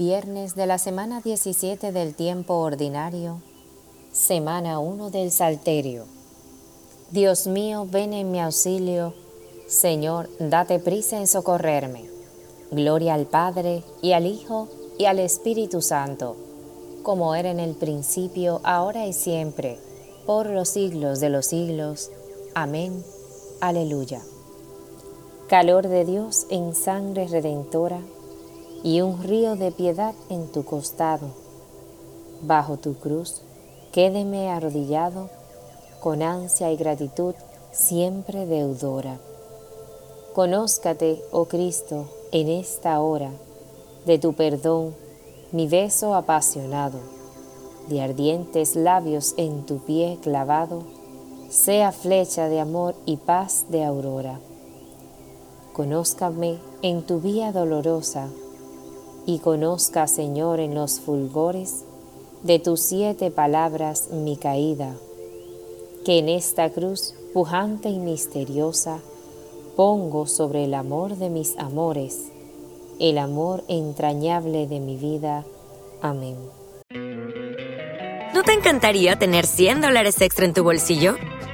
Viernes de la semana 17 del tiempo ordinario, semana 1 del Salterio. Dios mío, ven en mi auxilio, Señor, date prisa en socorrerme. Gloria al Padre, y al Hijo, y al Espíritu Santo, como era en el principio, ahora y siempre, por los siglos de los siglos. Amén. Aleluya. Calor de Dios en sangre redentora y un río de piedad en tu costado. Bajo tu cruz, quédeme arrodillado, con ansia y gratitud siempre deudora. Conózcate, oh Cristo, en esta hora, de tu perdón, mi beso apasionado, de ardientes labios en tu pie clavado, sea flecha de amor y paz de aurora. Conózcame en tu vía dolorosa, y conozca, Señor, en los fulgores de tus siete palabras mi caída, que en esta cruz pujante y misteriosa pongo sobre el amor de mis amores, el amor entrañable de mi vida. Amén. ¿No te encantaría tener 100 dólares extra en tu bolsillo?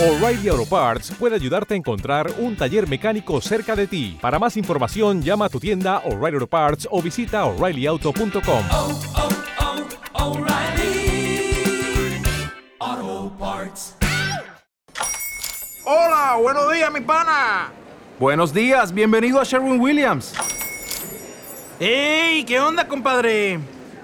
O'Reilly Auto Parts puede ayudarte a encontrar un taller mecánico cerca de ti. Para más información, llama a tu tienda O'Reilly Auto Parts o visita oreillyauto.com. Hola, buenos días, mi pana. Buenos días, bienvenido a Sherwin Williams. ¡Ey! ¿Qué onda, compadre?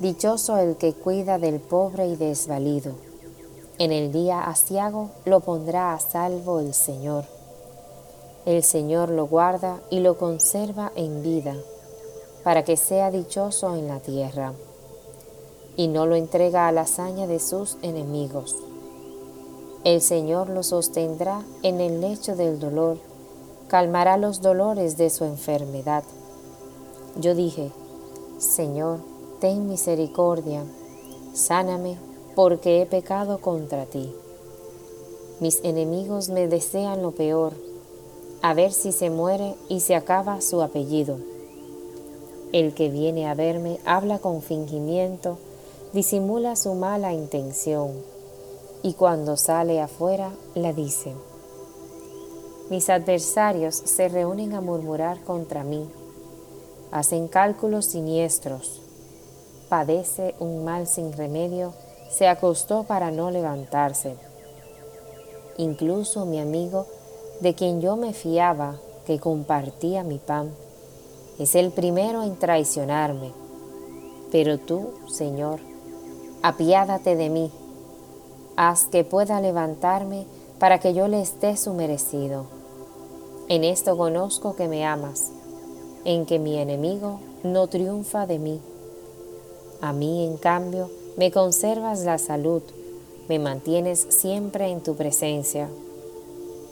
Dichoso el que cuida del pobre y desvalido. En el día asiago lo pondrá a salvo el Señor. El Señor lo guarda y lo conserva en vida, para que sea dichoso en la tierra, y no lo entrega a la hazaña de sus enemigos. El Señor lo sostendrá en el lecho del dolor calmará los dolores de su enfermedad. Yo dije, Señor, ten misericordia, sáname, porque he pecado contra ti. Mis enemigos me desean lo peor, a ver si se muere y se acaba su apellido. El que viene a verme habla con fingimiento, disimula su mala intención, y cuando sale afuera la dice. Mis adversarios se reúnen a murmurar contra mí, hacen cálculos siniestros, padece un mal sin remedio, se acostó para no levantarse. Incluso mi amigo, de quien yo me fiaba, que compartía mi pan, es el primero en traicionarme. Pero tú, Señor, apiádate de mí. haz que pueda levantarme para que yo le esté su merecido. En esto conozco que me amas, en que mi enemigo no triunfa de mí. A mí, en cambio, me conservas la salud, me mantienes siempre en tu presencia.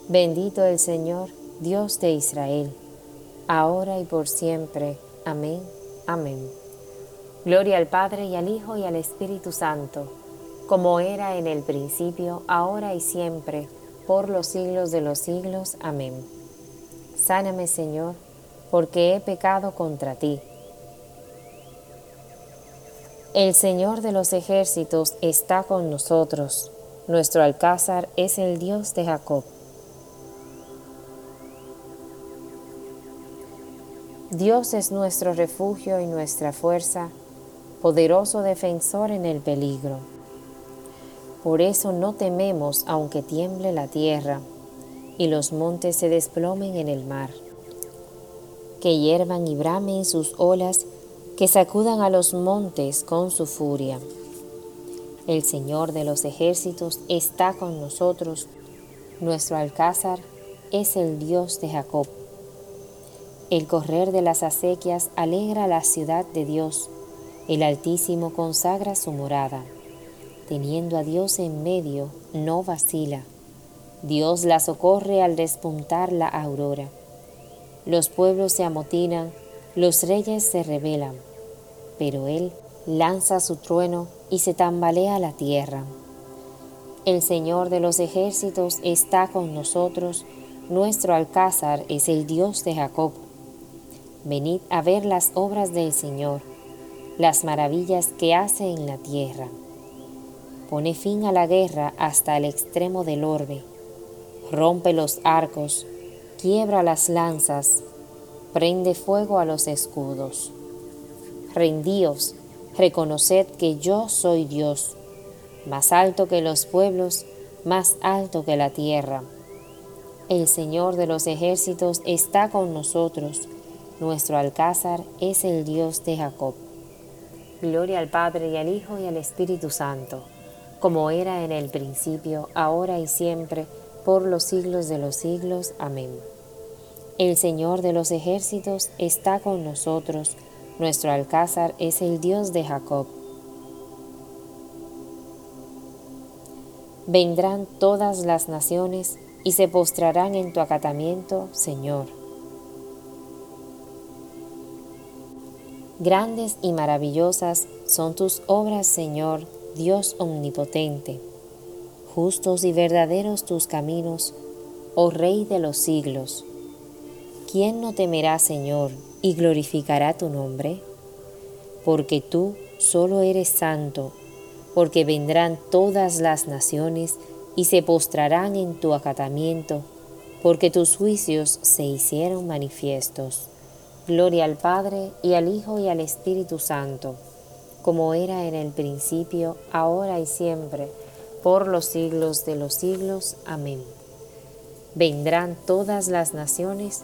Bendito el Señor, Dios de Israel, ahora y por siempre. Amén. Amén. Gloria al Padre y al Hijo y al Espíritu Santo, como era en el principio, ahora y siempre, por los siglos de los siglos. Amén. Sáname, Señor, porque he pecado contra ti. El Señor de los ejércitos está con nosotros. Nuestro alcázar es el Dios de Jacob. Dios es nuestro refugio y nuestra fuerza, poderoso defensor en el peligro. Por eso no tememos aunque tiemble la tierra y los montes se desplomen en el mar, que hiervan y bramen sus olas que sacudan a los montes con su furia. El Señor de los ejércitos está con nosotros, nuestro alcázar es el Dios de Jacob. El correr de las acequias alegra la ciudad de Dios, el Altísimo consagra su morada. Teniendo a Dios en medio, no vacila. Dios la socorre al despuntar la aurora. Los pueblos se amotinan, los reyes se rebelan pero él lanza su trueno y se tambalea la tierra. El Señor de los ejércitos está con nosotros, nuestro alcázar es el Dios de Jacob. Venid a ver las obras del Señor, las maravillas que hace en la tierra. Pone fin a la guerra hasta el extremo del orbe, rompe los arcos, quiebra las lanzas, prende fuego a los escudos rendíos, reconoced que yo soy Dios, más alto que los pueblos, más alto que la tierra. El Señor de los ejércitos está con nosotros, nuestro alcázar es el Dios de Jacob. Gloria al Padre y al Hijo y al Espíritu Santo, como era en el principio, ahora y siempre, por los siglos de los siglos. Amén. El Señor de los ejércitos está con nosotros, nuestro alcázar es el Dios de Jacob. Vendrán todas las naciones y se postrarán en tu acatamiento, Señor. Grandes y maravillosas son tus obras, Señor, Dios omnipotente. Justos y verdaderos tus caminos, oh Rey de los siglos. ¿Quién no temerá, Señor, y glorificará tu nombre? Porque tú solo eres santo, porque vendrán todas las naciones y se postrarán en tu acatamiento, porque tus juicios se hicieron manifiestos. Gloria al Padre y al Hijo y al Espíritu Santo, como era en el principio, ahora y siempre, por los siglos de los siglos. Amén. Vendrán todas las naciones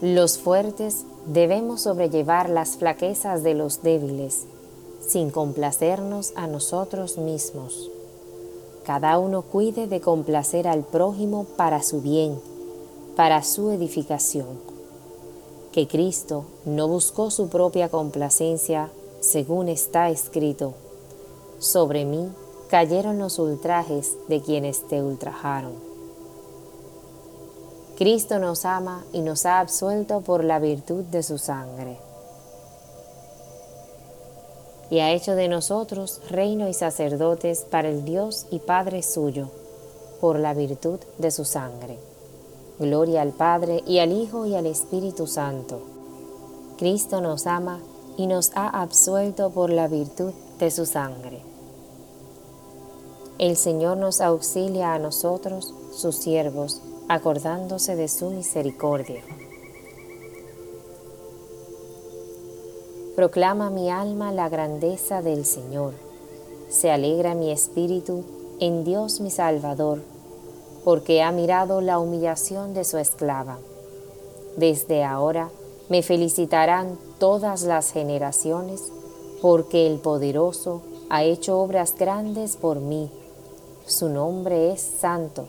Los fuertes debemos sobrellevar las flaquezas de los débiles, sin complacernos a nosotros mismos. Cada uno cuide de complacer al prójimo para su bien, para su edificación. Que Cristo no buscó su propia complacencia, según está escrito, sobre mí cayeron los ultrajes de quienes te ultrajaron. Cristo nos ama y nos ha absuelto por la virtud de su sangre. Y ha hecho de nosotros reino y sacerdotes para el Dios y Padre suyo, por la virtud de su sangre. Gloria al Padre y al Hijo y al Espíritu Santo. Cristo nos ama y nos ha absuelto por la virtud de su sangre. El Señor nos auxilia a nosotros, sus siervos, acordándose de su misericordia. Proclama mi alma la grandeza del Señor. Se alegra mi espíritu en Dios mi Salvador, porque ha mirado la humillación de su esclava. Desde ahora me felicitarán todas las generaciones, porque el poderoso ha hecho obras grandes por mí su nombre es santo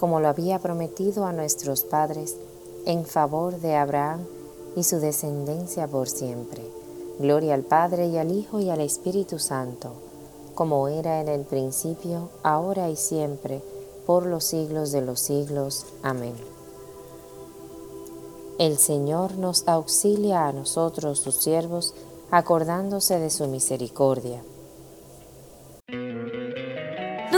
como lo había prometido a nuestros padres, en favor de Abraham y su descendencia por siempre. Gloria al Padre y al Hijo y al Espíritu Santo, como era en el principio, ahora y siempre, por los siglos de los siglos. Amén. El Señor nos auxilia a nosotros, sus siervos, acordándose de su misericordia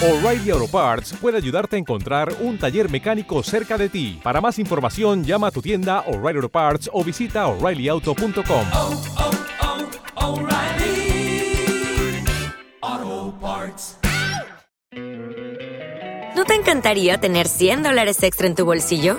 O'Reilly Auto Parts puede ayudarte a encontrar un taller mecánico cerca de ti. Para más información, llama a tu tienda O'Reilly Auto Parts o visita oreillyauto.com. Oh, oh, oh, ¿No te encantaría tener 100 dólares extra en tu bolsillo?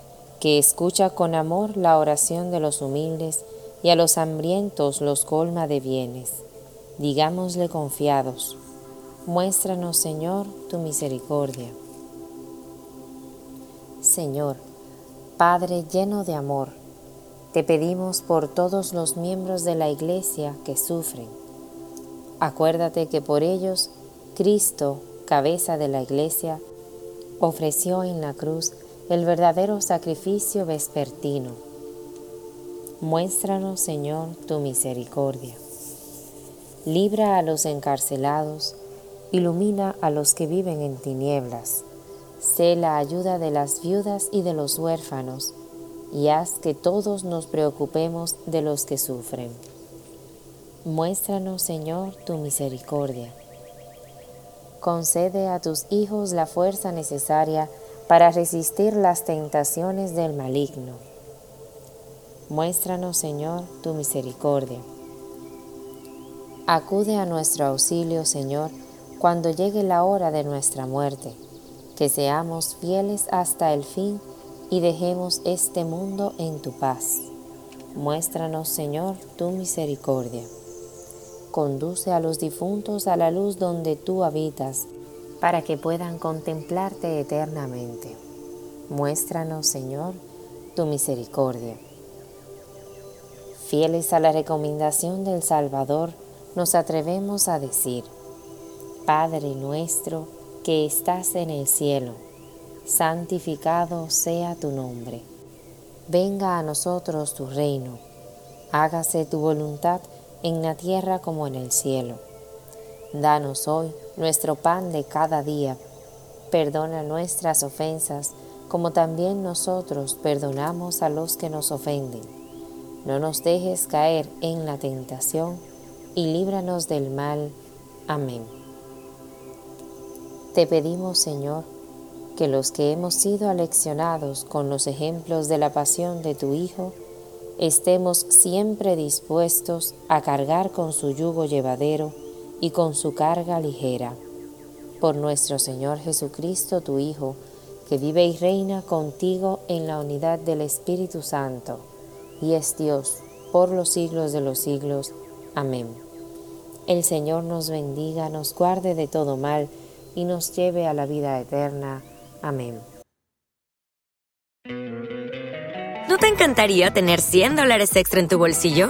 que escucha con amor la oración de los humildes y a los hambrientos los colma de bienes. Digámosle confiados, muéstranos Señor tu misericordia. Señor, Padre lleno de amor, te pedimos por todos los miembros de la Iglesia que sufren. Acuérdate que por ellos Cristo, cabeza de la Iglesia, ofreció en la cruz el verdadero sacrificio vespertino. Muéstranos, Señor, tu misericordia. Libra a los encarcelados, ilumina a los que viven en tinieblas. Sé la ayuda de las viudas y de los huérfanos, y haz que todos nos preocupemos de los que sufren. Muéstranos, Señor, tu misericordia. Concede a tus hijos la fuerza necesaria para resistir las tentaciones del maligno. Muéstranos, Señor, tu misericordia. Acude a nuestro auxilio, Señor, cuando llegue la hora de nuestra muerte, que seamos fieles hasta el fin y dejemos este mundo en tu paz. Muéstranos, Señor, tu misericordia. Conduce a los difuntos a la luz donde tú habitas, para que puedan contemplarte eternamente. Muéstranos, Señor, tu misericordia. Fieles a la recomendación del Salvador, nos atrevemos a decir, Padre nuestro que estás en el cielo, santificado sea tu nombre. Venga a nosotros tu reino, hágase tu voluntad en la tierra como en el cielo. Danos hoy nuestro pan de cada día, perdona nuestras ofensas como también nosotros perdonamos a los que nos ofenden. No nos dejes caer en la tentación y líbranos del mal. Amén. Te pedimos, Señor, que los que hemos sido aleccionados con los ejemplos de la pasión de tu Hijo, estemos siempre dispuestos a cargar con su yugo llevadero y con su carga ligera. Por nuestro Señor Jesucristo, tu Hijo, que vive y reina contigo en la unidad del Espíritu Santo, y es Dios por los siglos de los siglos. Amén. El Señor nos bendiga, nos guarde de todo mal y nos lleve a la vida eterna. Amén. ¿No te encantaría tener 100 dólares extra en tu bolsillo?